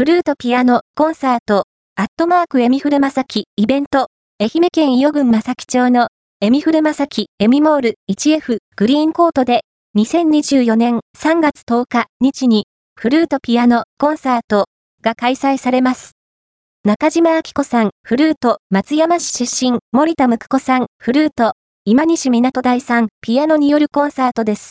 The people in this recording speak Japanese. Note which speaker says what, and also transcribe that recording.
Speaker 1: フルートピアノ、コンサート、アットマークエミフルマサキ、イベント、愛媛県伊予郡サキ町のエミフルマサキ、エミモール 1F グリーンコートで、2024年3月10日日に、フルートピアノ、コンサートが開催されます。中島明子さん、フルート、松山市出身、森田むく子さん、フルート、今西港大さん、ピアノによるコンサートです。